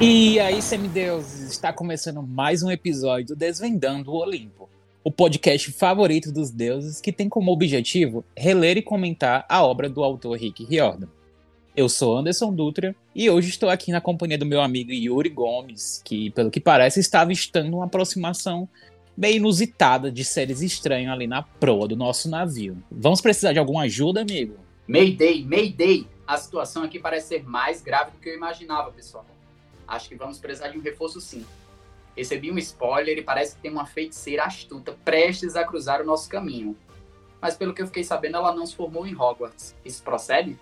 E aí, semideuses, está começando mais um episódio do Desvendando o Olimpo, o podcast favorito dos deuses que tem como objetivo reler e comentar a obra do autor Rick Riordan. Eu sou Anderson Dutra e hoje estou aqui na companhia do meu amigo Yuri Gomes, que, pelo que parece, está avistando uma aproximação meio inusitada de seres estranhos ali na proa do nosso navio. Vamos precisar de alguma ajuda, amigo? Mayday, Mayday! A situação aqui parece ser mais grave do que eu imaginava, pessoal. Acho que vamos precisar de um reforço sim. Recebi um spoiler e parece que tem uma feiticeira astuta prestes a cruzar o nosso caminho. Mas pelo que eu fiquei sabendo, ela não se formou em Hogwarts. Isso procede?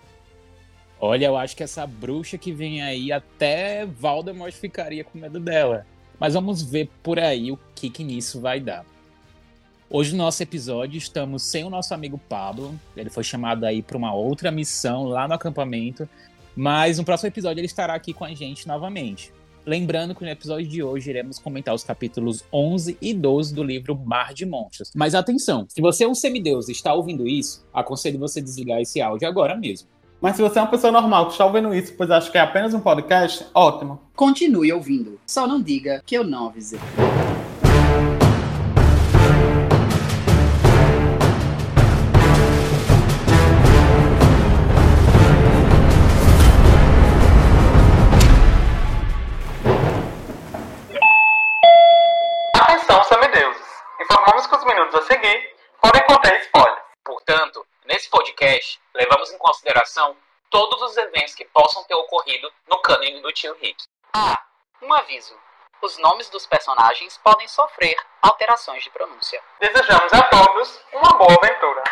Olha, eu acho que essa bruxa que vem aí, até Voldemort ficaria com medo dela. Mas vamos ver por aí o que, que nisso vai dar. Hoje no nosso episódio estamos sem o nosso amigo Pablo. Ele foi chamado aí para uma outra missão lá no acampamento mas no próximo episódio ele estará aqui com a gente novamente. Lembrando que no episódio de hoje iremos comentar os capítulos 11 e 12 do livro Mar de Monstros. Mas atenção, se você é um semideus e está ouvindo isso, aconselho você desligar esse áudio agora mesmo. Mas se você é uma pessoa normal que está ouvindo isso, pois acha que é apenas um podcast, ótimo. Continue ouvindo. Só não diga que eu não avisei. Informamos que os minutos a seguir podem conter spoilers. Portanto, nesse podcast, levamos em consideração todos os eventos que possam ter ocorrido no cânone do tio Rick. Ah, um aviso. Os nomes dos personagens podem sofrer alterações de pronúncia. Desejamos a todos uma boa aventura.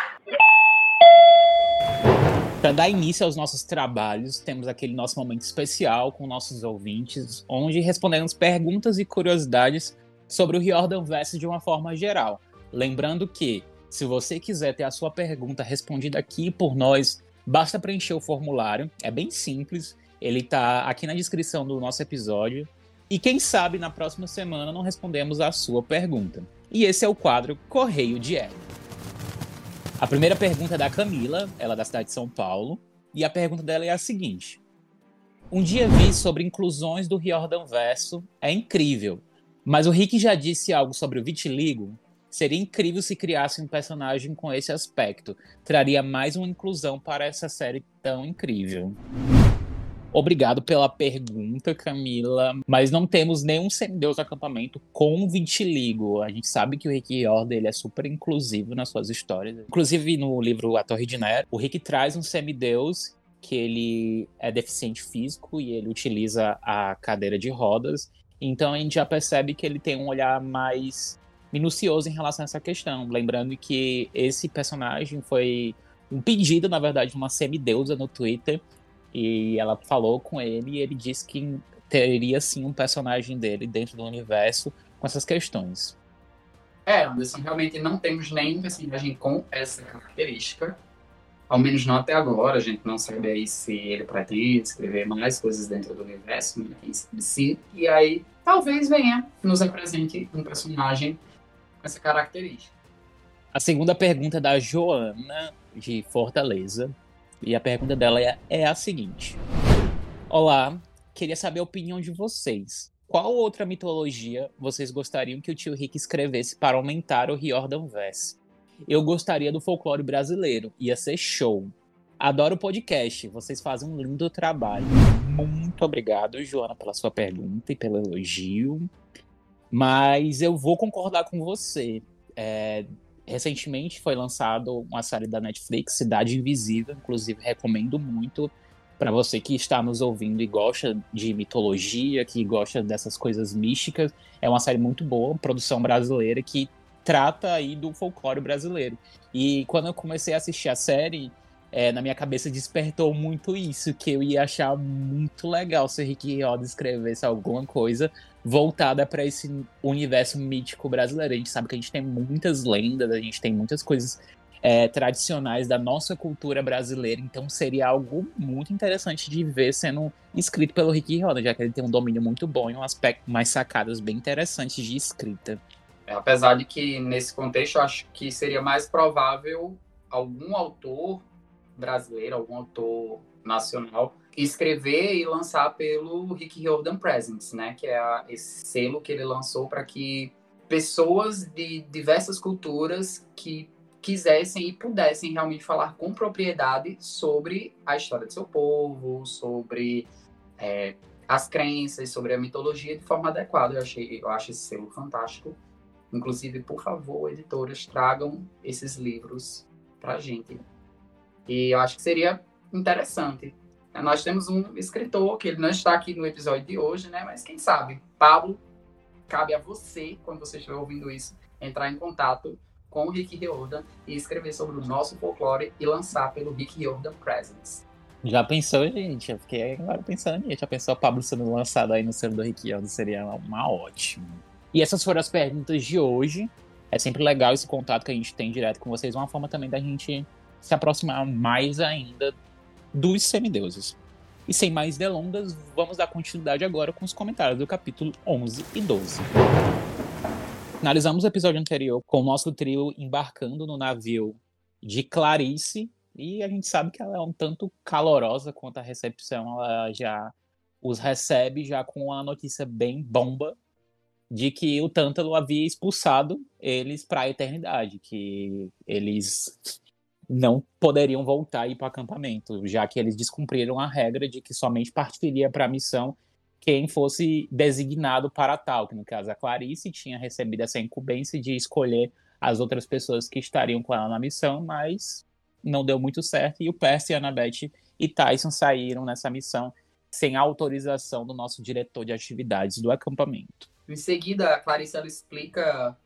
Para dar início aos nossos trabalhos, temos aquele nosso momento especial com nossos ouvintes, onde respondemos perguntas e curiosidades sobre o Riordan Vest de uma forma geral. Lembrando que, se você quiser ter a sua pergunta respondida aqui por nós, basta preencher o formulário, é bem simples, ele está aqui na descrição do nosso episódio. E quem sabe na próxima semana não respondemos a sua pergunta. E esse é o quadro Correio de Ela. A primeira pergunta é da Camila, ela é da cidade de São Paulo, e a pergunta dela é a seguinte: Um dia vi sobre inclusões do Riordan Verso, é incrível. Mas o Rick já disse algo sobre o vitiligo. Seria incrível se criasse um personagem com esse aspecto. Traria mais uma inclusão para essa série tão incrível. Obrigado pela pergunta, Camila. Mas não temos nenhum semideus acampamento com vitiligo. A gente sabe que o Rick Riordan ele é super inclusivo nas suas histórias. Inclusive, no livro A Torre de Nero, o Rick traz um semideus que ele é deficiente físico e ele utiliza a cadeira de rodas. Então a gente já percebe que ele tem um olhar mais minucioso em relação a essa questão. Lembrando que esse personagem foi um pedido, na verdade, de uma semideusa no Twitter. E ela falou com ele e ele disse que teria sim um personagem dele dentro do universo com essas questões. É, Anderson, realmente não temos nenhum personagem com essa característica. Ao menos não até agora, a gente não sabe aí se ele pretende escrever mais coisas dentro do universo, né? quem sim. E aí, talvez venha, nos apresente um personagem com essa característica. A segunda pergunta é da Joana, de Fortaleza. E a pergunta dela é, é a seguinte: Olá, queria saber a opinião de vocês. Qual outra mitologia vocês gostariam que o tio Rick escrevesse para aumentar o Riordan Verse? Eu gostaria do folclore brasileiro. Ia ser show. Adoro o podcast, vocês fazem um lindo trabalho. Muito obrigado, Joana, pela sua pergunta e pelo elogio. Mas eu vou concordar com você. É, recentemente foi lançado uma série da Netflix, Cidade Invisível, inclusive recomendo muito para você que está nos ouvindo e gosta de mitologia, que gosta dessas coisas místicas. É uma série muito boa, produção brasileira que trata aí do folclore brasileiro. E quando eu comecei a assistir a série, é, na minha cabeça despertou muito isso, que eu ia achar muito legal se Rick Riordan escrevesse alguma coisa voltada para esse universo mítico brasileiro. A gente sabe que a gente tem muitas lendas, a gente tem muitas coisas é, tradicionais da nossa cultura brasileira, então seria algo muito interessante de ver sendo escrito pelo Rick Riordan, já que ele tem um domínio muito bom e um aspecto mais sacadas bem interessantes de escrita. Apesar de que, nesse contexto, eu acho que seria mais provável algum autor brasileiro, algum autor nacional, escrever e lançar pelo Rick Riordan Presents, né? Que é a, esse selo que ele lançou para que pessoas de diversas culturas que quisessem e pudessem realmente falar com propriedade sobre a história do seu povo, sobre é, as crenças, sobre a mitologia de forma adequada. Eu, achei, eu acho esse selo fantástico. Inclusive, por favor, editoras, tragam esses livros pra gente. E eu acho que seria interessante nós temos um escritor que ele não está aqui no episódio de hoje, né? Mas quem sabe, Pablo, cabe a você, quando você estiver ouvindo isso, entrar em contato com o Rick Riordan e escrever sobre o nosso folclore e lançar pelo Rick Riordan Presents. Já pensou, gente? Eu fiquei agora pensando nisso. Já pensou Pablo sendo lançado aí no selo do Rick Riordan? Seria uma ótima. E essas foram as perguntas de hoje. É sempre legal esse contato que a gente tem direto com vocês. Uma forma também da gente se aproximar mais ainda dos semideuses. E sem mais delongas, vamos dar continuidade agora com os comentários do capítulo 11 e 12. Finalizamos o episódio anterior com o nosso trio embarcando no navio de Clarice, e a gente sabe que ela é um tanto calorosa quanto a recepção, ela já os recebe já com a notícia bem bomba de que o Tântalo havia expulsado eles para a eternidade, que eles não poderiam voltar e ir para o acampamento, já que eles descumpriram a regra de que somente partiria para a missão quem fosse designado para tal, que no caso a Clarice tinha recebido essa incumbência de escolher as outras pessoas que estariam com ela na missão, mas não deu muito certo e o Percy, Annabeth e Tyson saíram nessa missão sem autorização do nosso diretor de atividades do acampamento. Em seguida, a Clarice ela explica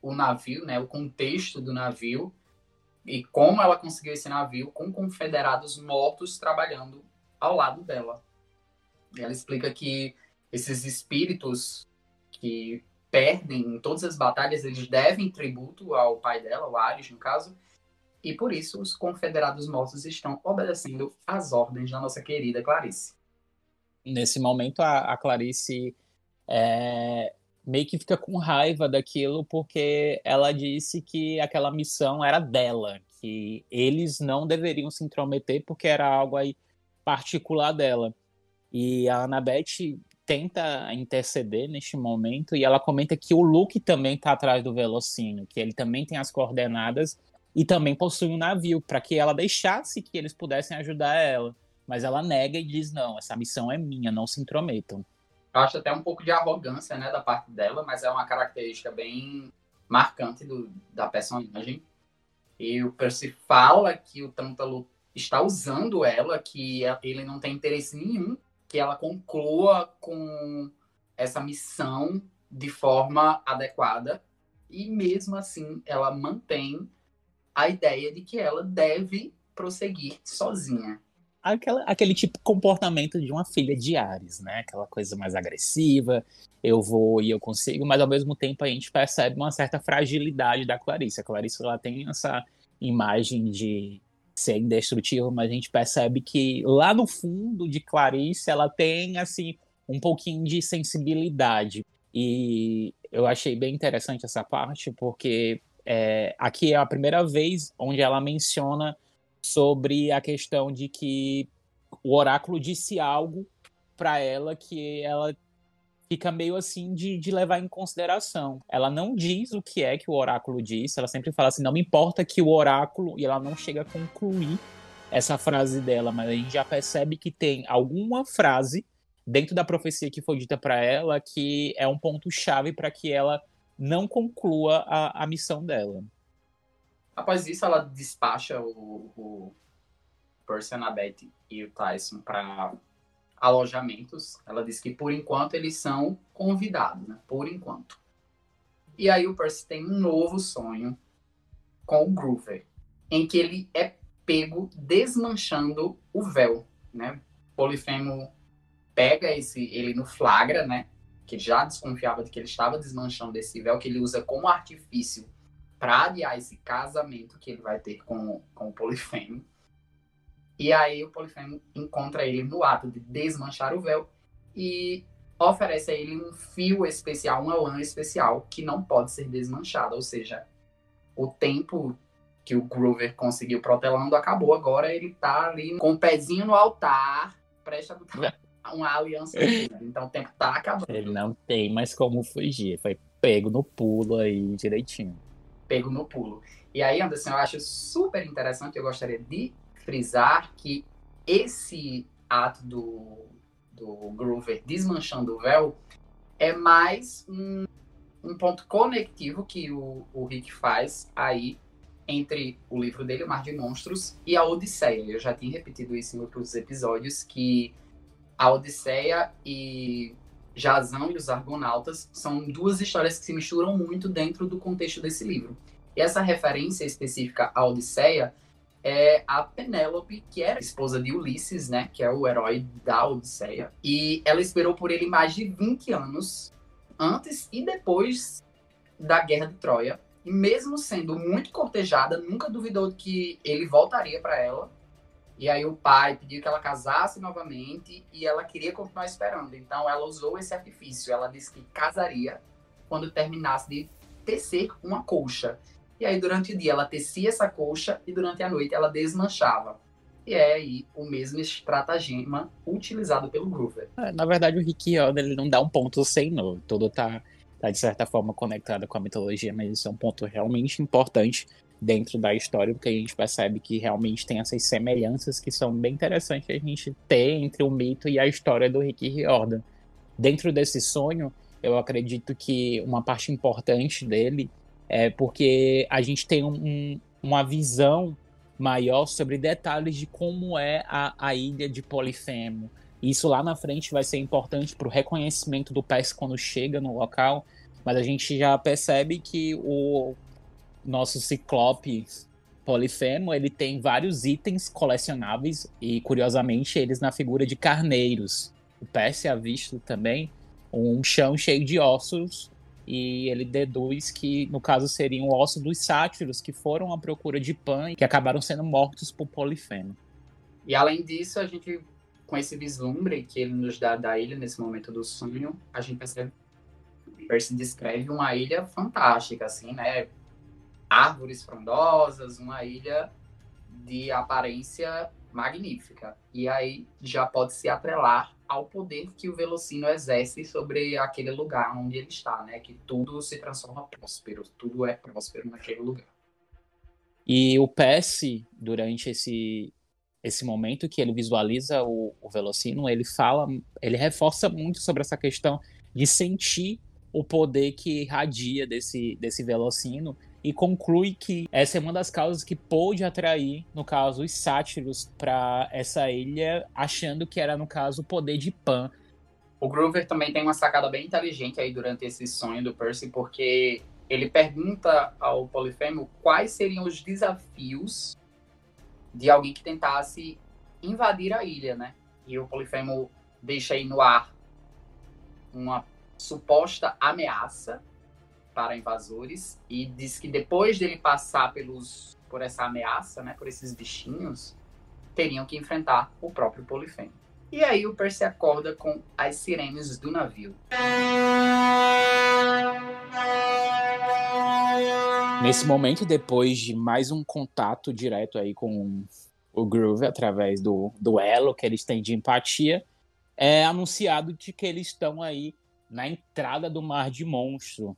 o navio, né, o contexto do navio, e como ela conseguiu esse navio com confederados mortos trabalhando ao lado dela. Ela explica que esses espíritos que perdem em todas as batalhas, eles devem tributo ao pai dela, o Ares, no caso, e por isso os confederados mortos estão obedecendo às ordens da nossa querida Clarice. Nesse momento, a, a Clarice é, meio que fica com raiva daquilo porque ela disse que aquela missão era dela, que eles não deveriam se intrometer porque era algo aí particular dela. E a Annabeth tenta interceder neste momento e ela comenta que o Luke também está atrás do Velocino, que ele também tem as coordenadas e também possui um navio para que ela deixasse que eles pudessem ajudar ela. Mas ela nega e diz: não, essa missão é minha, não se intrometam. Eu acho até um pouco de arrogância, né, da parte dela, mas é uma característica bem marcante do, da personagem. E o Percy fala que o Tântalo está usando ela, que ele não tem interesse nenhum que ela conclua com essa missão de forma adequada. E mesmo assim, ela mantém a ideia de que ela deve prosseguir sozinha aquela, aquele tipo de comportamento de uma filha de Ares, né? Aquela coisa mais agressiva, eu vou e eu consigo, mas ao mesmo tempo a gente percebe uma certa fragilidade da Clarice. A Clarice ela tem essa imagem de ser indestrutível, mas a gente percebe que lá no fundo de Clarice ela tem assim um pouquinho de sensibilidade. E eu achei bem interessante essa parte, porque é, aqui é a primeira vez onde ela menciona sobre a questão de que o oráculo disse algo para ela que ela fica meio assim de, de levar em consideração. Ela não diz o que é que o oráculo disse, ela sempre fala assim, não me importa que o oráculo, e ela não chega a concluir essa frase dela, mas a gente já percebe que tem alguma frase dentro da profecia que foi dita para ela que é um ponto chave para que ela não conclua a, a missão dela. Após isso, ela despacha o, o Percy, a Beth e o Tyson para alojamentos. Ela diz que por enquanto eles são convidados, né? Por enquanto. E aí o Percy tem um novo sonho com o Groover, em que ele é pego desmanchando o véu, né? Polifemo pega esse ele no flagra, né? Que já desconfiava de que ele estava desmanchando esse véu que ele usa como artifício para adiar esse casamento que ele vai ter com, com o Polifemo. E aí o Polifemo encontra ele no ato de desmanchar o véu e oferece a ele um fio especial, uma lã especial que não pode ser desmanchada, ou seja, o tempo que o Groover conseguiu protelando acabou, agora ele tá ali com o pezinho no altar, prestes a botar uma aliança. então o tempo tá acabando. Ele não tem mais como fugir. Foi pego no pulo aí direitinho. Pego no pulo. E aí, Anderson, eu acho super interessante, eu gostaria de frisar que esse ato do, do Groover desmanchando o véu é mais um, um ponto conectivo que o, o Rick faz aí entre o livro dele, O Mar de Monstros, e a Odisseia. Eu já tinha repetido isso em outros episódios, que a Odisseia e Jazão e os Argonautas são duas histórias que se misturam muito dentro do contexto desse livro. E essa referência específica à Odisseia é a Penélope, que era esposa de Ulisses, né, que é o herói da Odisseia. E ela esperou por ele mais de 20 anos, antes e depois da Guerra de Troia. E mesmo sendo muito cortejada, nunca duvidou que ele voltaria para ela. E aí o pai pediu que ela casasse novamente e ela queria continuar esperando. Então ela usou esse artifício. Ela disse que casaria quando terminasse de tecer uma colcha. E aí, durante o dia, ela tecia essa colcha e durante a noite ela desmanchava. E é aí o mesmo estratagema utilizado pelo Groover. É, na verdade, o Rick ele não dá um ponto sem nó. Tudo tá, tá, de certa forma, conectado com a mitologia, mas isso é um ponto realmente importante dentro da história, porque a gente percebe que realmente tem essas semelhanças que são bem interessantes a gente ter entre o mito e a história do Rick Riordan. Dentro desse sonho, eu acredito que uma parte importante dele é porque a gente tem um, uma visão maior sobre detalhes de como é a, a ilha de Polifemo. Isso lá na frente vai ser importante para o reconhecimento do PES quando chega no local, mas a gente já percebe que o nosso Ciclope Polifemo ele tem vários itens colecionáveis e curiosamente eles na figura de carneiros. O PES é visto também um chão cheio de ossos e ele deduz que, no caso, seriam o osso dos sátiros que foram à procura de Pan e que acabaram sendo mortos por Polifemo. E além disso, a gente, com esse vislumbre que ele nos dá da ilha nesse momento do sonho, a gente percebe Percy descreve uma ilha fantástica, assim, né? Árvores frondosas, uma ilha de aparência magnífica. E aí já pode se atrelar ao poder que o Velocino exerce sobre aquele lugar onde ele está, né? Que tudo se transforma próspero, tudo é próspero naquele lugar. E o PS, durante esse, esse momento que ele visualiza o, o Velocino, ele fala, ele reforça muito sobre essa questão de sentir o poder que irradia desse, desse Velocino e conclui que essa é uma das causas que pôde atrair, no caso, os sátiros para essa ilha, achando que era, no caso, o poder de Pan. O Groover também tem uma sacada bem inteligente aí durante esse sonho do Percy, porque ele pergunta ao Polifemo quais seriam os desafios de alguém que tentasse invadir a ilha, né? E o Polifemo deixa aí no ar uma suposta ameaça para invasores e diz que depois dele passar pelos por essa ameaça, né, por esses bichinhos, teriam que enfrentar o próprio Polifemo. E aí o Percy acorda com as sirenes do navio. Nesse momento, depois de mais um contato direto aí com o Groove através do duelo que eles têm de empatia, é anunciado de que eles estão aí na entrada do Mar de Monstro,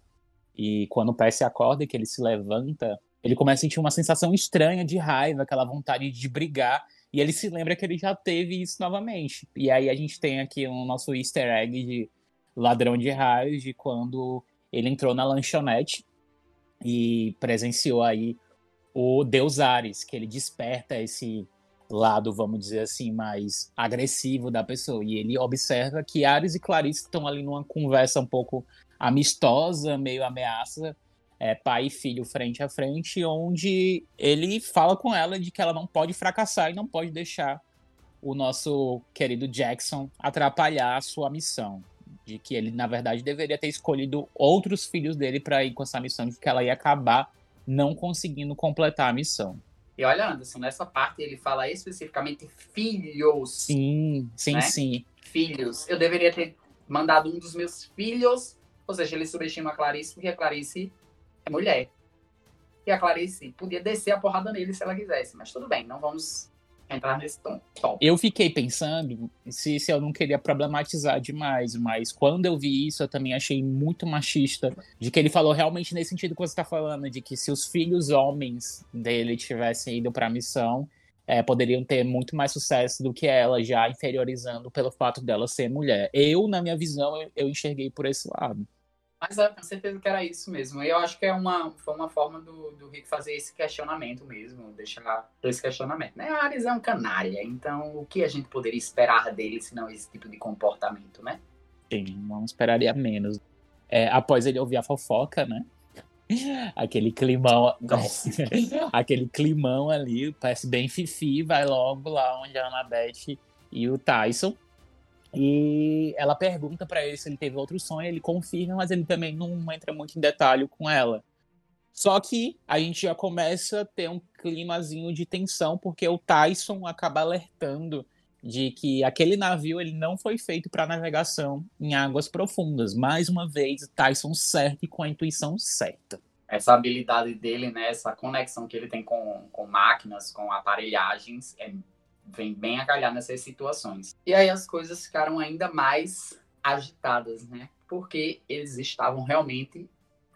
e quando o Percy acorda, que ele se levanta, ele começa a sentir uma sensação estranha de raiva, aquela vontade de brigar. E ele se lembra que ele já teve isso novamente. E aí a gente tem aqui o nosso easter egg de ladrão de raios, de quando ele entrou na lanchonete e presenciou aí o Deus Ares, que ele desperta esse lado, vamos dizer assim, mais agressivo da pessoa. E ele observa que Ares e Clarice estão ali numa conversa um pouco amistosa, meio ameaça, é, pai e filho frente a frente, onde ele fala com ela de que ela não pode fracassar e não pode deixar o nosso querido Jackson atrapalhar a sua missão. De que ele, na verdade, deveria ter escolhido outros filhos dele para ir com essa missão, de que ela ia acabar não conseguindo completar a missão. E olha, Anderson, nessa parte ele fala especificamente filhos. Sim, sim, né? sim. Filhos. Eu deveria ter mandado um dos meus filhos ou seja, ele subestima a Clarice porque a Clarice é mulher. E a Clarice podia descer a porrada nele se ela quisesse, mas tudo bem, não vamos entrar nesse tom. Eu fiquei pensando se, se eu não queria problematizar demais, mas quando eu vi isso, eu também achei muito machista. De que ele falou realmente nesse sentido que você está falando, de que se os filhos homens dele tivessem ido para a missão, é, poderiam ter muito mais sucesso do que ela, já inferiorizando pelo fato dela ser mulher. Eu, na minha visão, eu, eu enxerguei por esse lado. Mas eu tenho certeza que era isso mesmo. Eu acho que é uma, foi uma forma do, do Rick fazer esse questionamento mesmo, deixar esse questionamento. Né? A Ares é um canalha, então o que a gente poderia esperar dele se não esse tipo de comportamento, né? Sim, não esperaria menos. É, após ele ouvir a fofoca, né? Aquele climão. aquele climão ali, parece bem fifi, vai logo lá onde a Annabeth e o Tyson. E ela pergunta para ele se ele teve outro sonho, ele confirma, mas ele também não entra muito em detalhe com ela. Só que a gente já começa a ter um climazinho de tensão, porque o Tyson acaba alertando de que aquele navio ele não foi feito para navegação em águas profundas. Mais uma vez, Tyson certo e com a intuição certa. Essa habilidade dele, né, essa conexão que ele tem com, com máquinas, com aparelhagens, é vem bem a calhar nessas situações. E aí as coisas ficaram ainda mais agitadas, né? Porque eles estavam realmente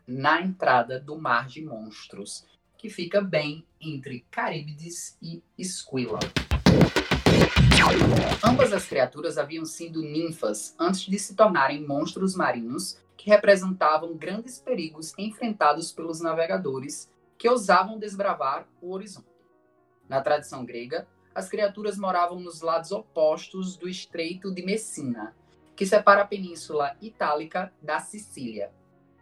na entrada do Mar de Monstros, que fica bem entre Caríbides e Esquila. Ambas as criaturas haviam sido ninfas antes de se tornarem monstros marinhos que representavam grandes perigos enfrentados pelos navegadores que ousavam desbravar o horizonte. Na tradição grega, as criaturas moravam nos lados opostos do Estreito de Messina, que separa a Península Itálica da Sicília.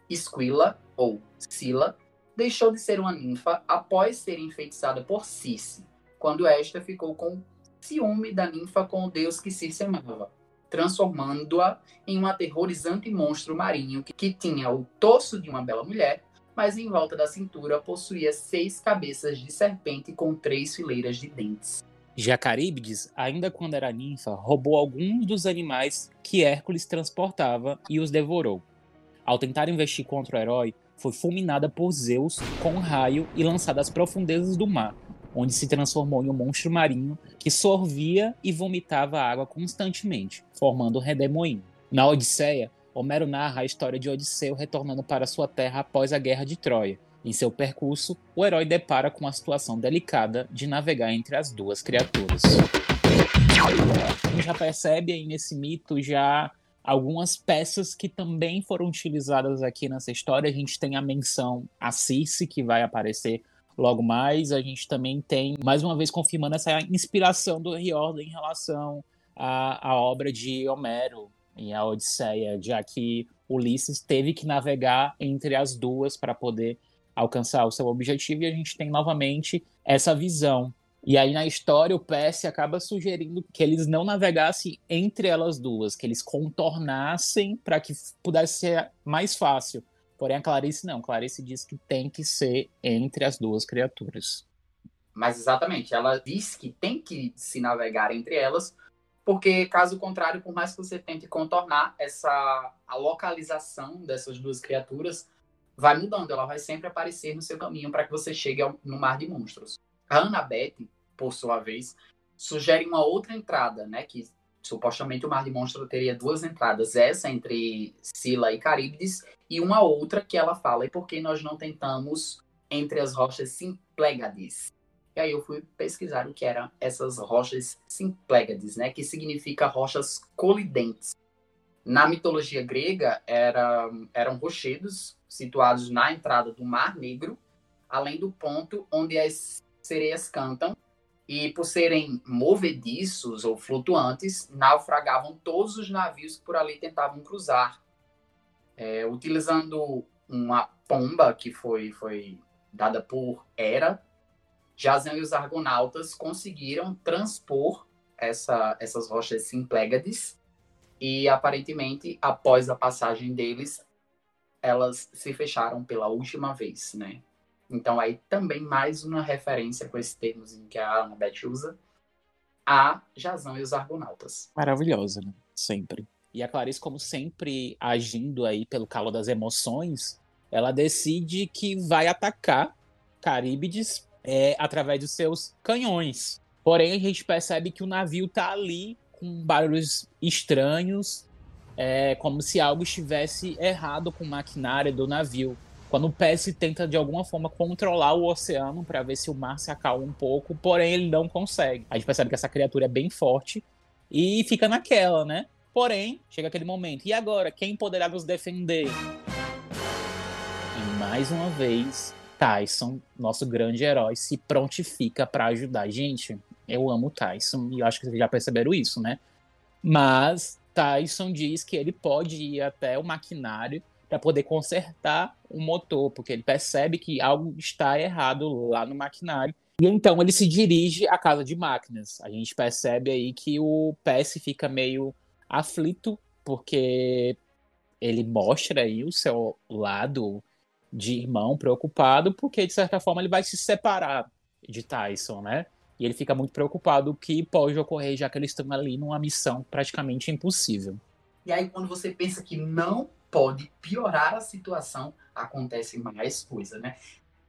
Esquila, ou Sila, deixou de ser uma ninfa após ser enfeitiçada por Circe, quando esta ficou com ciúme da ninfa com o deus que Circe amava, transformando-a em um aterrorizante monstro marinho que, tinha o torso de uma bela mulher, mas em volta da cintura possuía seis cabeças de serpente com três fileiras de dentes. Jacaríbides, ainda quando era ninfa, roubou alguns dos animais que Hércules transportava e os devorou. Ao tentar investir contra o herói, foi fulminada por Zeus com um raio e lançada às profundezas do mar, onde se transformou em um monstro marinho que sorvia e vomitava água constantemente, formando o redemoinho. Na Odisseia, Homero narra a história de Odisseu retornando para sua terra após a guerra de Troia, em seu percurso, o herói depara com a situação delicada de navegar entre as duas criaturas. A gente já percebe aí nesse mito já algumas peças que também foram utilizadas aqui nessa história. A gente tem a menção a Circe, que vai aparecer logo mais. A gente também tem, mais uma vez, confirmando essa inspiração do Riordan em relação à, à obra de Homero e a Odisseia, já que Ulisses teve que navegar entre as duas para poder alcançar o seu objetivo e a gente tem novamente essa visão. E aí na história o PS acaba sugerindo que eles não navegassem entre elas duas, que eles contornassem para que pudesse ser mais fácil. Porém a Clarice não, Clarice diz que tem que ser entre as duas criaturas. Mas exatamente, ela diz que tem que se navegar entre elas, porque caso contrário, por mais que você tente contornar essa a localização dessas duas criaturas, vai mudando, ela vai sempre aparecer no seu caminho para que você chegue ao, no mar de monstros. A Annabeth, por sua vez, sugere uma outra entrada, né, que supostamente o mar de monstros teria duas entradas, essa entre Sila e Caríbides e uma outra que ela fala, e por que nós não tentamos entre as rochas Simplégades? E aí eu fui pesquisar o que eram essas rochas Simplégades, né, que significa rochas colidentes. Na mitologia grega, era, eram rochedos situados na entrada do Mar Negro, além do ponto onde as sereias cantam, e por serem movediços ou flutuantes, naufragavam todos os navios que por ali tentavam cruzar. É, utilizando uma pomba que foi, foi dada por Hera, Jazão e os argonautas conseguiram transpor essa, essas rochas Simplégades e aparentemente, após a passagem deles, elas se fecharam pela última vez, né? Então aí também mais uma referência com esse termozinho que a Annabeth usa a Jazão e os Argonautas. Maravilhosa, né? Sempre. E a Clarice, como sempre, agindo aí pelo calor das emoções, ela decide que vai atacar Caríbides é, através dos seus canhões. Porém, a gente percebe que o navio tá ali com barulhos estranhos, é, como se algo estivesse errado com o maquinário do navio. Quando o PS tenta de alguma forma controlar o oceano para ver se o mar se acalma um pouco, porém ele não consegue. A gente percebe que essa criatura é bem forte e fica naquela, né? Porém, chega aquele momento. E agora, quem poderá nos defender? E mais uma vez, Tyson, nosso grande herói, se prontifica para ajudar. Gente, eu amo Tyson e eu acho que vocês já perceberam isso, né? Mas Tyson diz que ele pode ir até o maquinário para poder consertar o motor, porque ele percebe que algo está errado lá no maquinário. E então ele se dirige à casa de máquinas. A gente percebe aí que o PS fica meio aflito, porque ele mostra aí o seu lado de irmão preocupado, porque de certa forma ele vai se separar de Tyson, né? E ele fica muito preocupado que pode ocorrer, já que eles estão ali numa missão praticamente impossível. E aí, quando você pensa que não pode piorar a situação, acontece mais coisa, né?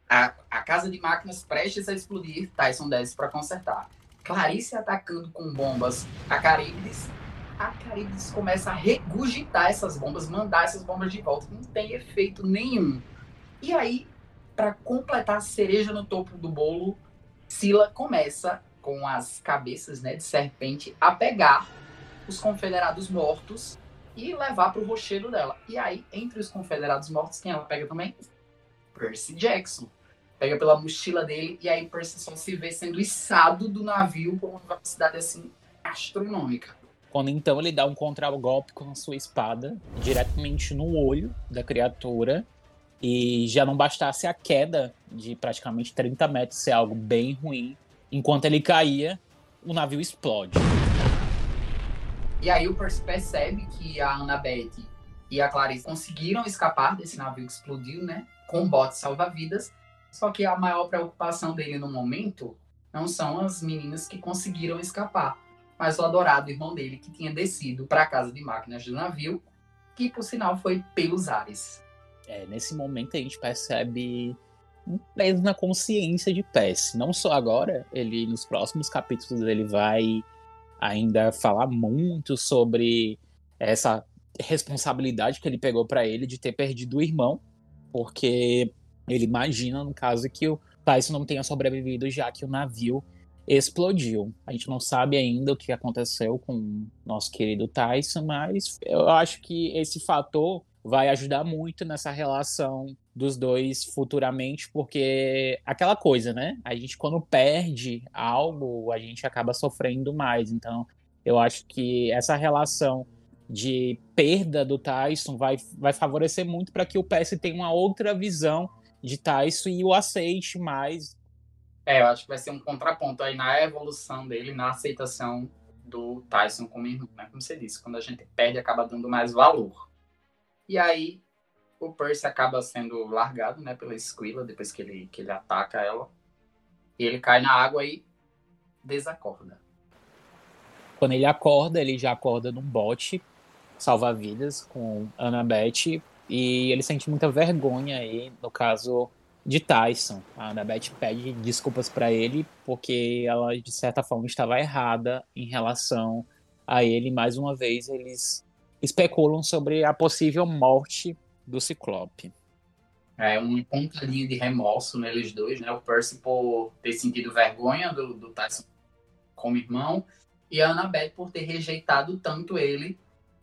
A, a casa de máquinas prestes a explodir, Tyson desce para consertar. Clarice atacando com bombas a Caribes a Caribes começa a regurgitar essas bombas, mandar essas bombas de volta. Não tem efeito nenhum. E aí, para completar a cereja no topo do bolo, Sila começa com as cabeças né, de serpente a pegar os confederados mortos e levar para o rochedo dela. E aí, entre os confederados mortos, quem ela pega também? Percy Jackson. Pega pela mochila dele e aí Percy só se vê sendo içado do navio por uma velocidade assim astronômica. Quando então ele dá um contragolpe com a sua espada diretamente no olho da criatura. E já não bastasse a queda de praticamente 30 metros ser algo bem ruim, enquanto ele caía, o navio explode. E aí o Percy percebe que a Annabeth e a Clarice conseguiram escapar desse navio que explodiu, né? Com bote salva-vidas. Só que a maior preocupação dele no momento não são as meninas que conseguiram escapar, mas o adorado irmão dele que tinha descido para a casa de máquinas do navio, que por sinal foi pelos ares. É, nesse momento a gente percebe um peso na consciência de Pess. Não só agora, ele nos próximos capítulos ele vai ainda falar muito sobre essa responsabilidade que ele pegou para ele de ter perdido o irmão, porque ele imagina no caso que o Tyson não tenha sobrevivido já que o navio explodiu. A gente não sabe ainda o que aconteceu com o nosso querido Tyson, mas eu acho que esse fator vai ajudar muito nessa relação dos dois futuramente, porque aquela coisa, né? A gente quando perde algo, a gente acaba sofrendo mais. Então, eu acho que essa relação de perda do Tyson vai, vai favorecer muito para que o PS tenha uma outra visão de Tyson e o aceite mais é, eu acho que vai ser um contraponto aí na evolução dele, na aceitação do Tyson como irmão, né? Como você disse, quando a gente perde, acaba dando mais valor. E aí, o Percy acaba sendo largado, né, pela Squilla, depois que ele, que ele ataca ela. E ele cai na água e desacorda. Quando ele acorda, ele já acorda num bote salva-vidas com Annabeth e ele sente muita vergonha aí, no caso de Tyson. A Annabeth pede desculpas para ele porque ela, de certa forma, estava errada em relação a ele. Mais uma vez, eles especulam sobre a possível morte do Ciclope. É um pontadinho de remorso neles dois, né? O Percy por ter sentido vergonha do, do Tyson como irmão e a Annabeth por ter rejeitado tanto ele.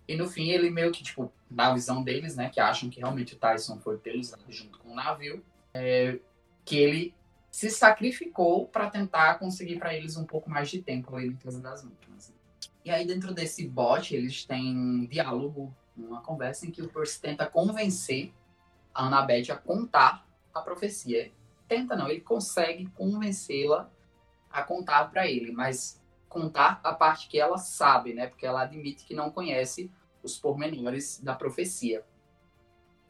E no fim, ele meio que, tipo, na visão deles, né? Que acham que realmente o Tyson foi peluzado junto com o navio é, que ele se sacrificou para tentar conseguir para eles um pouco mais de tempo ali na Casa das Máquinas. E aí, dentro desse bot, eles têm um diálogo, uma conversa em que o Percy tenta convencer a Annabeth a contar a profecia. Tenta não, ele consegue convencê-la a contar para ele, mas contar a parte que ela sabe, né? Porque ela admite que não conhece os pormenores da profecia.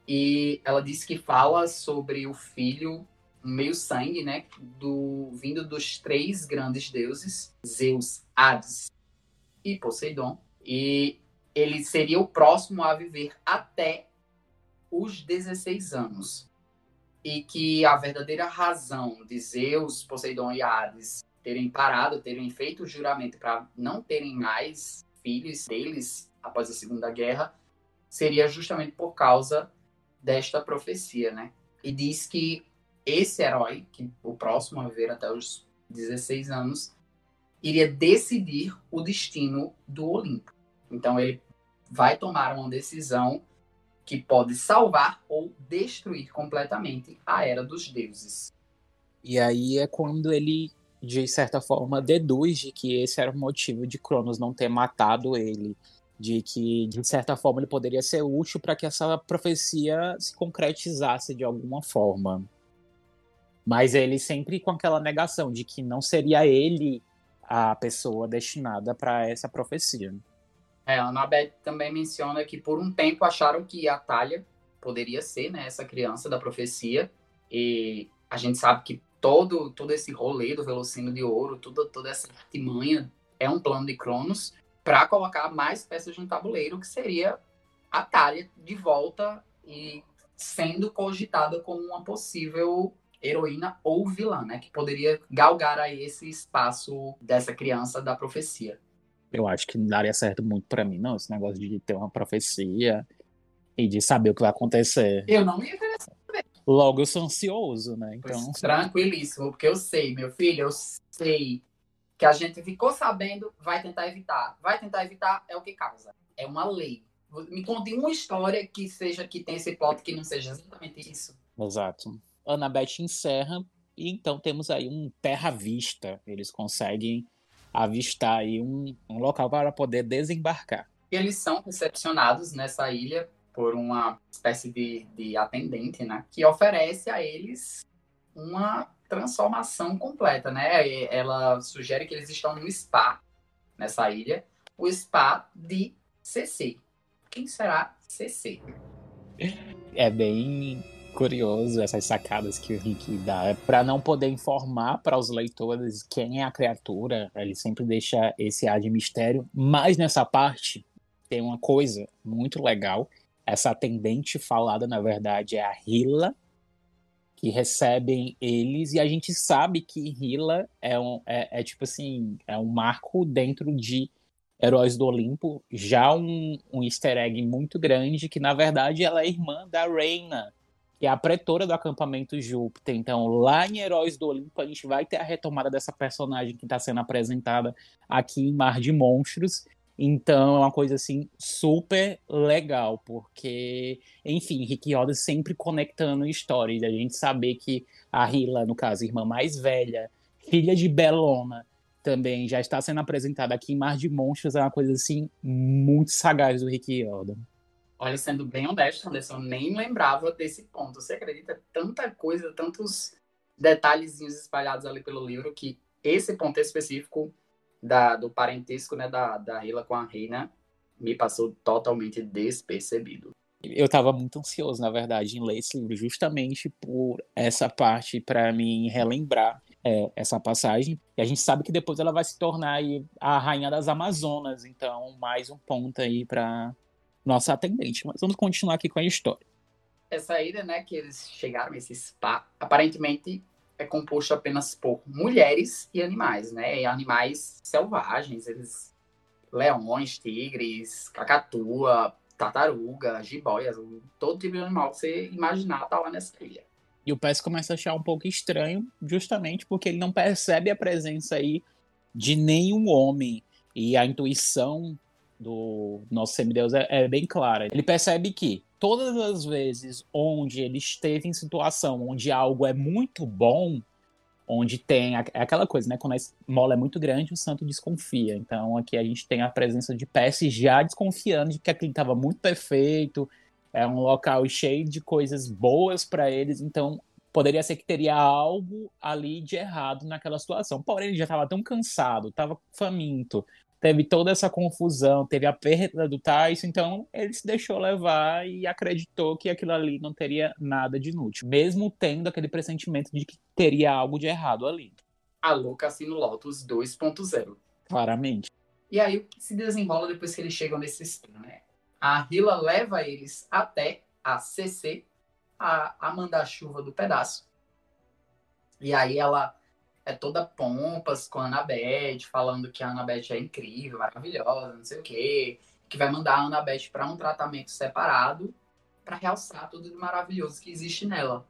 E ela disse que fala sobre o filho meio sangue, né, do vindo dos três grandes deuses, Zeus, Hades e Poseidon, e ele seria o próximo a viver até os 16 anos. E que a verdadeira razão de Zeus, Poseidon e Hades terem parado, terem feito o juramento para não terem mais filhos deles após a Segunda Guerra, seria justamente por causa desta profecia, né? E diz que esse herói, que o próximo a viver até os 16 anos, iria decidir o destino do Olimpo. Então ele vai tomar uma decisão que pode salvar ou destruir completamente a era dos deuses. E aí é quando ele, de certa forma, deduz de que esse era o motivo de Cronos não ter matado ele, de que, de certa forma, ele poderia ser útil para que essa profecia se concretizasse de alguma forma. Mas ele sempre com aquela negação de que não seria ele a pessoa destinada para essa profecia. É, a Annabeth também menciona que por um tempo acharam que a Talia poderia ser né, essa criança da profecia. E a gente sabe que todo, todo esse rolê do Velocino de Ouro, toda, toda essa artimanha é um plano de Cronos para colocar mais peças no tabuleiro, que seria a Talia de volta e sendo cogitada como uma possível heroína ou vilã, né? Que poderia galgar aí esse espaço dessa criança da profecia. Eu acho que não daria certo muito para mim, não, esse negócio de ter uma profecia e de saber o que vai acontecer. Eu não me saber. Logo, eu sou ansioso, né? Então. Pois, tranquilíssimo, porque eu sei, meu filho, eu sei que a gente ficou sabendo, vai tentar evitar. Vai tentar evitar é o que causa. É uma lei. Me conte uma história que seja que tenha esse plot que não seja exatamente isso. Exato. Annabeth encerra e então temos aí um terra vista. Eles conseguem avistar aí um, um local para poder desembarcar. Eles são recepcionados nessa ilha por uma espécie de, de atendente, né? Que oferece a eles uma transformação completa, né? Ela sugere que eles estão no spa nessa ilha, o spa de CC. Quem será CC? É bem curioso essas sacadas que o Rick dá. Para não poder informar para os leitores quem é a criatura, ele sempre deixa esse ar de mistério. Mas nessa parte tem uma coisa muito legal. Essa atendente falada, na verdade, é a Hila, que recebem eles, e a gente sabe que Hila é, um, é, é tipo assim, é um marco dentro de Heróis do Olimpo, já um, um easter egg muito grande, que na verdade ela é irmã da Reina, que é a pretora do acampamento Júpiter. Então, lá em Heróis do Olimpo, a gente vai ter a retomada dessa personagem que está sendo apresentada aqui em Mar de Monstros. Então, é uma coisa assim super legal, porque, enfim, Rick Roda sempre conectando histórias. A gente saber que a Hila, no caso, irmã mais velha, filha de Belona, também já está sendo apresentada aqui em Mar de Monstros, é uma coisa assim muito sagaz do Rick Jordan. Olha, sendo bem honesto, Anderson, eu nem lembrava desse ponto. Você acredita? Tanta coisa, tantos detalhezinhos espalhados ali pelo livro que esse ponto específico da, do parentesco né, da, da Hila com a Reina me passou totalmente despercebido. Eu estava muito ansioso, na verdade, em ler esse livro, justamente por essa parte para mim relembrar é, essa passagem. E a gente sabe que depois ela vai se tornar a rainha das Amazonas, então mais um ponto aí para nossa atendente. Mas vamos continuar aqui com a história. Essa ilha, né, que eles chegaram, esse spa, aparentemente é composto apenas por mulheres e animais, né? E animais selvagens, eles leões, tigres, cacatua, tartaruga, jiboias, todo tipo de animal que você imaginar tá lá nessa ilha. E o Pés começa a achar um pouco estranho, justamente porque ele não percebe a presença aí de nenhum homem. E a intuição do nosso semideus é, é bem clara. Ele percebe que todas as vezes onde ele esteve em situação onde algo é muito bom, onde tem é aquela coisa, né? Quando a mola é muito grande, o santo desconfia. Então aqui a gente tem a presença de Percy já desconfiando de que aquilo estava muito perfeito, é um local cheio de coisas boas para eles, então poderia ser que teria algo ali de errado naquela situação. Porém, ele já estava tão cansado, estava faminto, teve toda essa confusão, teve a perda do Tyson, então ele se deixou levar e acreditou que aquilo ali não teria nada de inútil, mesmo tendo aquele pressentimento de que teria algo de errado ali. Alô, Cassino Lotus 2.0. Claramente. E aí o que se desenrola depois que eles chegam nesse espinho, né? A Hila leva eles até a CC, a, a mandar-chuva do pedaço. E aí ela é toda pompas com a Annabeth, falando que a Annabeth é incrível, maravilhosa, não sei o quê, que vai mandar a Annabeth para um tratamento separado para realçar tudo de maravilhoso que existe nela.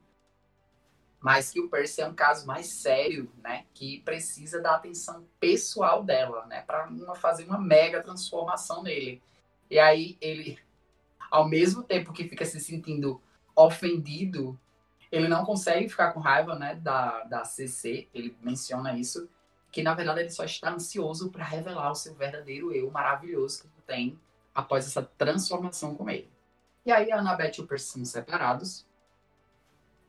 Mas que o Percy é um caso mais sério, né? Que precisa da atenção pessoal dela, né? Para fazer uma mega transformação nele. E aí ele, ao mesmo tempo que fica se sentindo ofendido ele não consegue ficar com raiva, né, da, da CC, ele menciona isso, que na verdade ele só está ansioso para revelar o seu verdadeiro eu maravilhoso que tem após essa transformação com ele. E aí a Annabeth e o Percy são separados.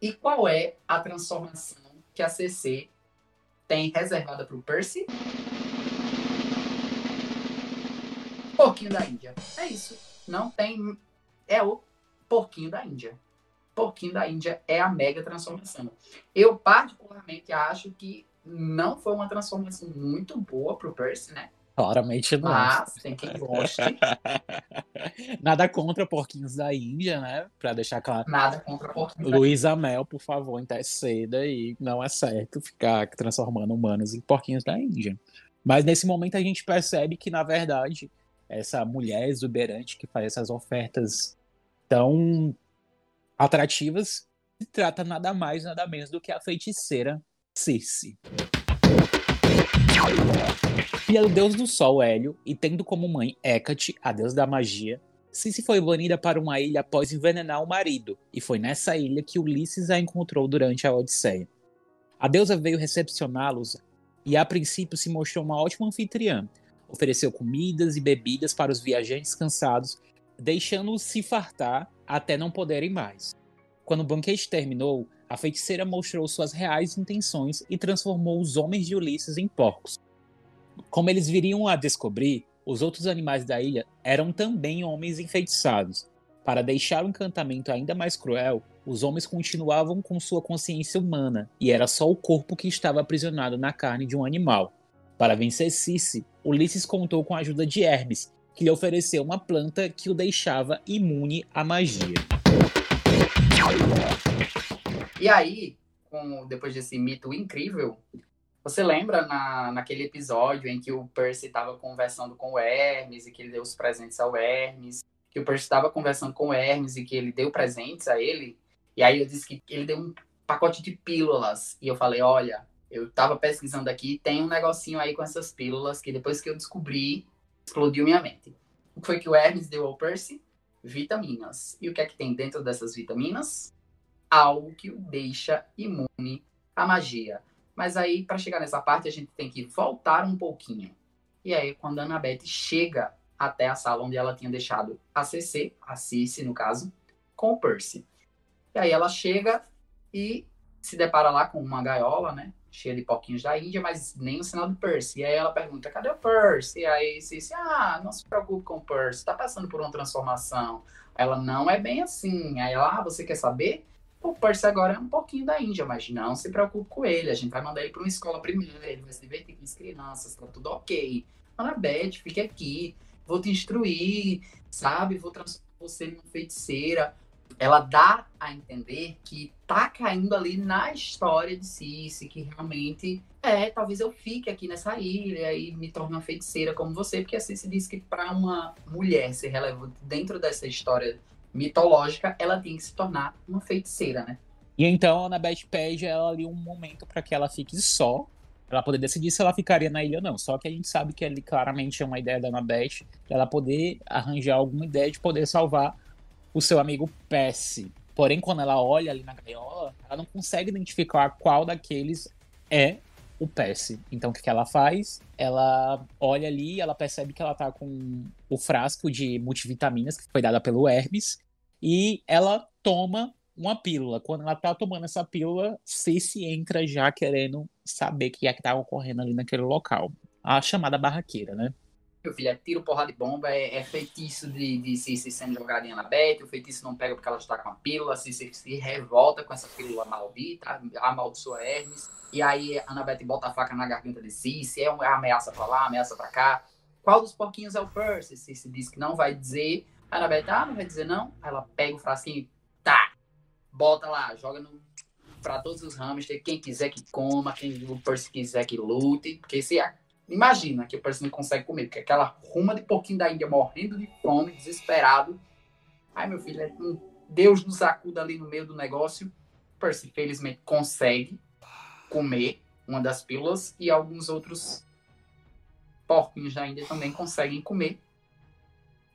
E qual é a transformação que a CC tem reservada para o Percy? Porquinho da Índia. É isso. Não tem. É o porquinho da Índia pouquinho da Índia é a mega transformação. Eu, particularmente, acho que não foi uma transformação muito boa pro Percy, né? Claramente não. Mas tem quem goste. Nada contra porquinhos da Índia, né? Pra deixar claro. Nada contra porquinhos Luísa Mel, por favor, interceda e não é certo ficar transformando humanos em porquinhos da Índia. Mas nesse momento a gente percebe que, na verdade, essa mulher exuberante que faz essas ofertas tão atrativas, se trata nada mais, nada menos do que a feiticeira Circe. Filha do deus do sol Hélio e tendo como mãe Hecate, a deusa da magia, Circe foi banida para uma ilha após envenenar o marido, e foi nessa ilha que Ulisses a encontrou durante a Odisseia. A deusa veio recepcioná-los e a princípio se mostrou uma ótima anfitriã. Ofereceu comidas e bebidas para os viajantes cansados, deixando-os se fartar até não poderem mais. Quando o banquete terminou, a feiticeira mostrou suas reais intenções e transformou os homens de Ulisses em porcos. Como eles viriam a descobrir, os outros animais da ilha eram também homens enfeitiçados. Para deixar o encantamento ainda mais cruel, os homens continuavam com sua consciência humana e era só o corpo que estava aprisionado na carne de um animal. Para vencer Circe, Ulisses contou com a ajuda de Hermes, que lhe ofereceu uma planta que o deixava imune à magia. E aí, com, depois desse mito incrível, você lembra na, naquele episódio em que o Percy estava conversando com o Hermes e que ele deu os presentes ao Hermes? Que o Percy estava conversando com o Hermes e que ele deu presentes a ele? E aí eu disse que ele deu um pacote de pílulas. E eu falei, olha, eu estava pesquisando aqui, tem um negocinho aí com essas pílulas que depois que eu descobri, explodiu minha mente. O que foi que o Hermes deu ao Percy? Vitaminas. E o que é que tem dentro dessas vitaminas? Algo que o deixa imune à magia. Mas aí, para chegar nessa parte, a gente tem que voltar um pouquinho. E aí, quando a Annabeth chega até a sala onde ela tinha deixado a CC, a Cici, no caso, com o Percy. E aí ela chega e se depara lá com uma gaiola, né? Cheia de porquinhos da Índia, mas nem o sinal do Percy. E aí ela pergunta, cadê o Percy? E aí se diz, ah, não se preocupe com o Percy, tá passando por uma transformação. Ela, não é bem assim. Aí ela, ah, você quer saber? O Percy agora é um pouquinho da Índia, mas não se preocupe com ele. A gente vai mandar ele para uma escola primeiro, ele vai se divertir com as crianças, tá tudo ok. Annabeth, fique aqui, vou te instruir, sabe? Vou transformar você numa feiticeira ela dá a entender que tá caindo ali na história de Cici, que realmente é, talvez eu fique aqui nessa ilha e me torne uma feiticeira como você, porque a Cici diz que para uma mulher ser relevante dentro dessa história mitológica, ela tem que se tornar uma feiticeira, né? E então a Annabeth pede ela ali um momento para que ela fique só, ela poder decidir se ela ficaria na ilha ou não. Só que a gente sabe que ali claramente é uma ideia da Annabeth, ela poder arranjar alguma ideia de poder salvar o seu amigo Percy. Porém, quando ela olha ali na gaiola, ela não consegue identificar qual daqueles é o Percy. Então, o que, ela faz? Ela olha ali, ela percebe que ela tá com o frasco de multivitaminas que foi dada pelo Hermes e ela toma uma pílula. Quando ela tá tomando essa pílula, Cici entra já querendo saber o que é que tá ocorrendo ali naquele local. A chamada barraqueira, né? Meu filho, é tiro, porrada de bomba, é, é feitiço de, de Cici sendo jogadinha na Beth, o feitiço não pega porque ela está com a pílula, Cici se revolta com essa pílula maldita, amaldiçoa Hermes, e aí a Annabeth bota a faca na garganta de Cici, é uma ameaça pra lá, ameaça pra cá. Qual dos porquinhos é o Percy? Cici diz que não vai dizer, a Annabeth, ah, não vai dizer não? Aí ela pega o frasquinho e tá, bota lá, joga no para todos os hamsters, quem quiser que coma, quem o Percy quiser que lute, porque se imagina que o Percy não consegue comer, porque aquela ruma de porquinho da Índia morrendo de fome, desesperado. Ai, meu filho, é um Deus nos acuda ali no meio do negócio. Percy, felizmente, consegue comer uma das pílulas e alguns outros porquinhos da Índia também conseguem comer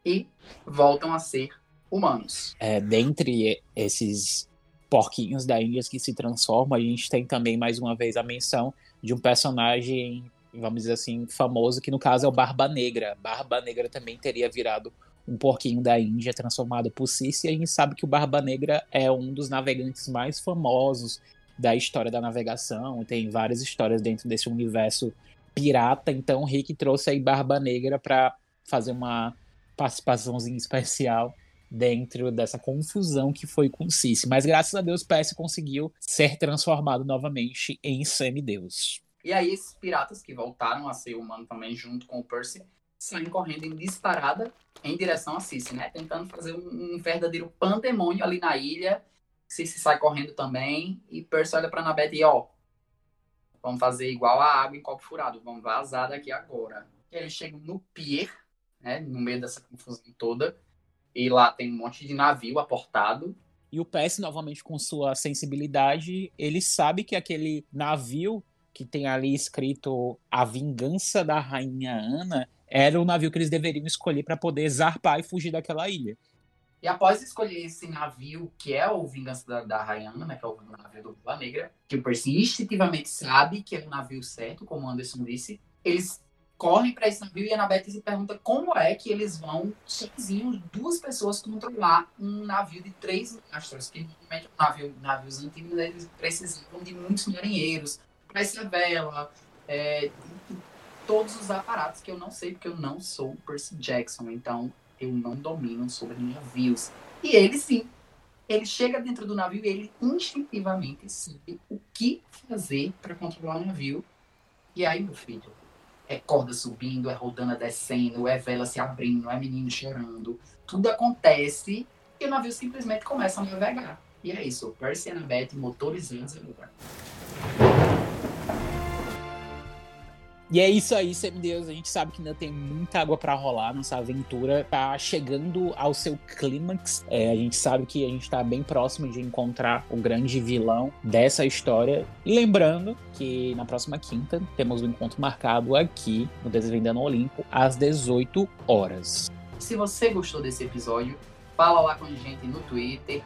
e voltam a ser humanos. É, dentre esses porquinhos da Índia que se transformam, a gente tem também mais uma vez a menção de um personagem, vamos dizer assim, famoso, que no caso é o Barba Negra. Barba Negra também teria virado um porquinho da Índia transformado por Circe, e a gente sabe que o Barba Negra é um dos navegantes mais famosos da história da navegação, tem várias histórias dentro desse universo pirata, então o Rick trouxe aí Barba Negra para fazer uma participaçãozinha especial dentro dessa confusão que foi com Cici. Mas graças a Deus, Percy conseguiu ser transformado novamente em semideus. E aí, esses piratas que voltaram a ser humano também, junto com o Percy, saem correndo em disparada em direção a Cici, né? Tentando fazer um, um verdadeiro pandemônio ali na ilha. Cici sai correndo também. E Percy olha pra Annabeth e, ó, vamos fazer igual a água em copo furado. Vamos vazar daqui agora. E eles chegam no pier, né? No meio dessa confusão toda. E lá tem um monte de navio aportado. E o PS, novamente, com sua sensibilidade, ele sabe que aquele navio que tem ali escrito A Vingança da Rainha Ana era o navio que eles deveriam escolher para poder zarpar e fugir daquela ilha. E após escolher esse navio, que é o Vingança da, da Rainha Ana, né, que é o navio do Lua Negra, que o Percy instintivamente sabe que é o navio certo, como o Anderson disse, eles correm para esse navio e a Annabeth se pergunta como é que eles vão sozinhos, duas pessoas, controlar um navio de três mastros, que normalmente um navio, navios antigos eles precisam de muitos marinheiros, essa vela, é, todos os aparatos que eu não sei, porque eu não sou Percy Jackson, então eu não domino sobre navios. E ele sim, ele chega dentro do navio e ele instintivamente sabe o que fazer para controlar o navio. E aí, meu filho, é corda subindo, é rodana descendo, é vela se abrindo, é menino chorando. Tudo acontece e o navio simplesmente começa a navegar. E é isso, Percy e Annabeth motorizados agora. E é isso aí, semideus. A gente sabe que ainda tem muita água para rolar. Nossa aventura tá chegando ao seu clímax. É, a gente sabe que a gente tá bem próximo de encontrar o grande vilão dessa história. E lembrando que na próxima quinta temos um encontro marcado aqui no Desvendando Olimpo às 18 horas. Se você gostou desse episódio, fala lá com a gente no Twitter,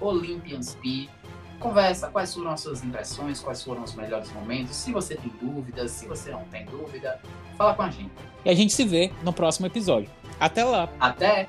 OlympiansP conversa quais foram as suas impressões, quais foram os melhores momentos. Se você tem dúvidas, se você não tem dúvida, fala com a gente. E a gente se vê no próximo episódio. Até lá! Até!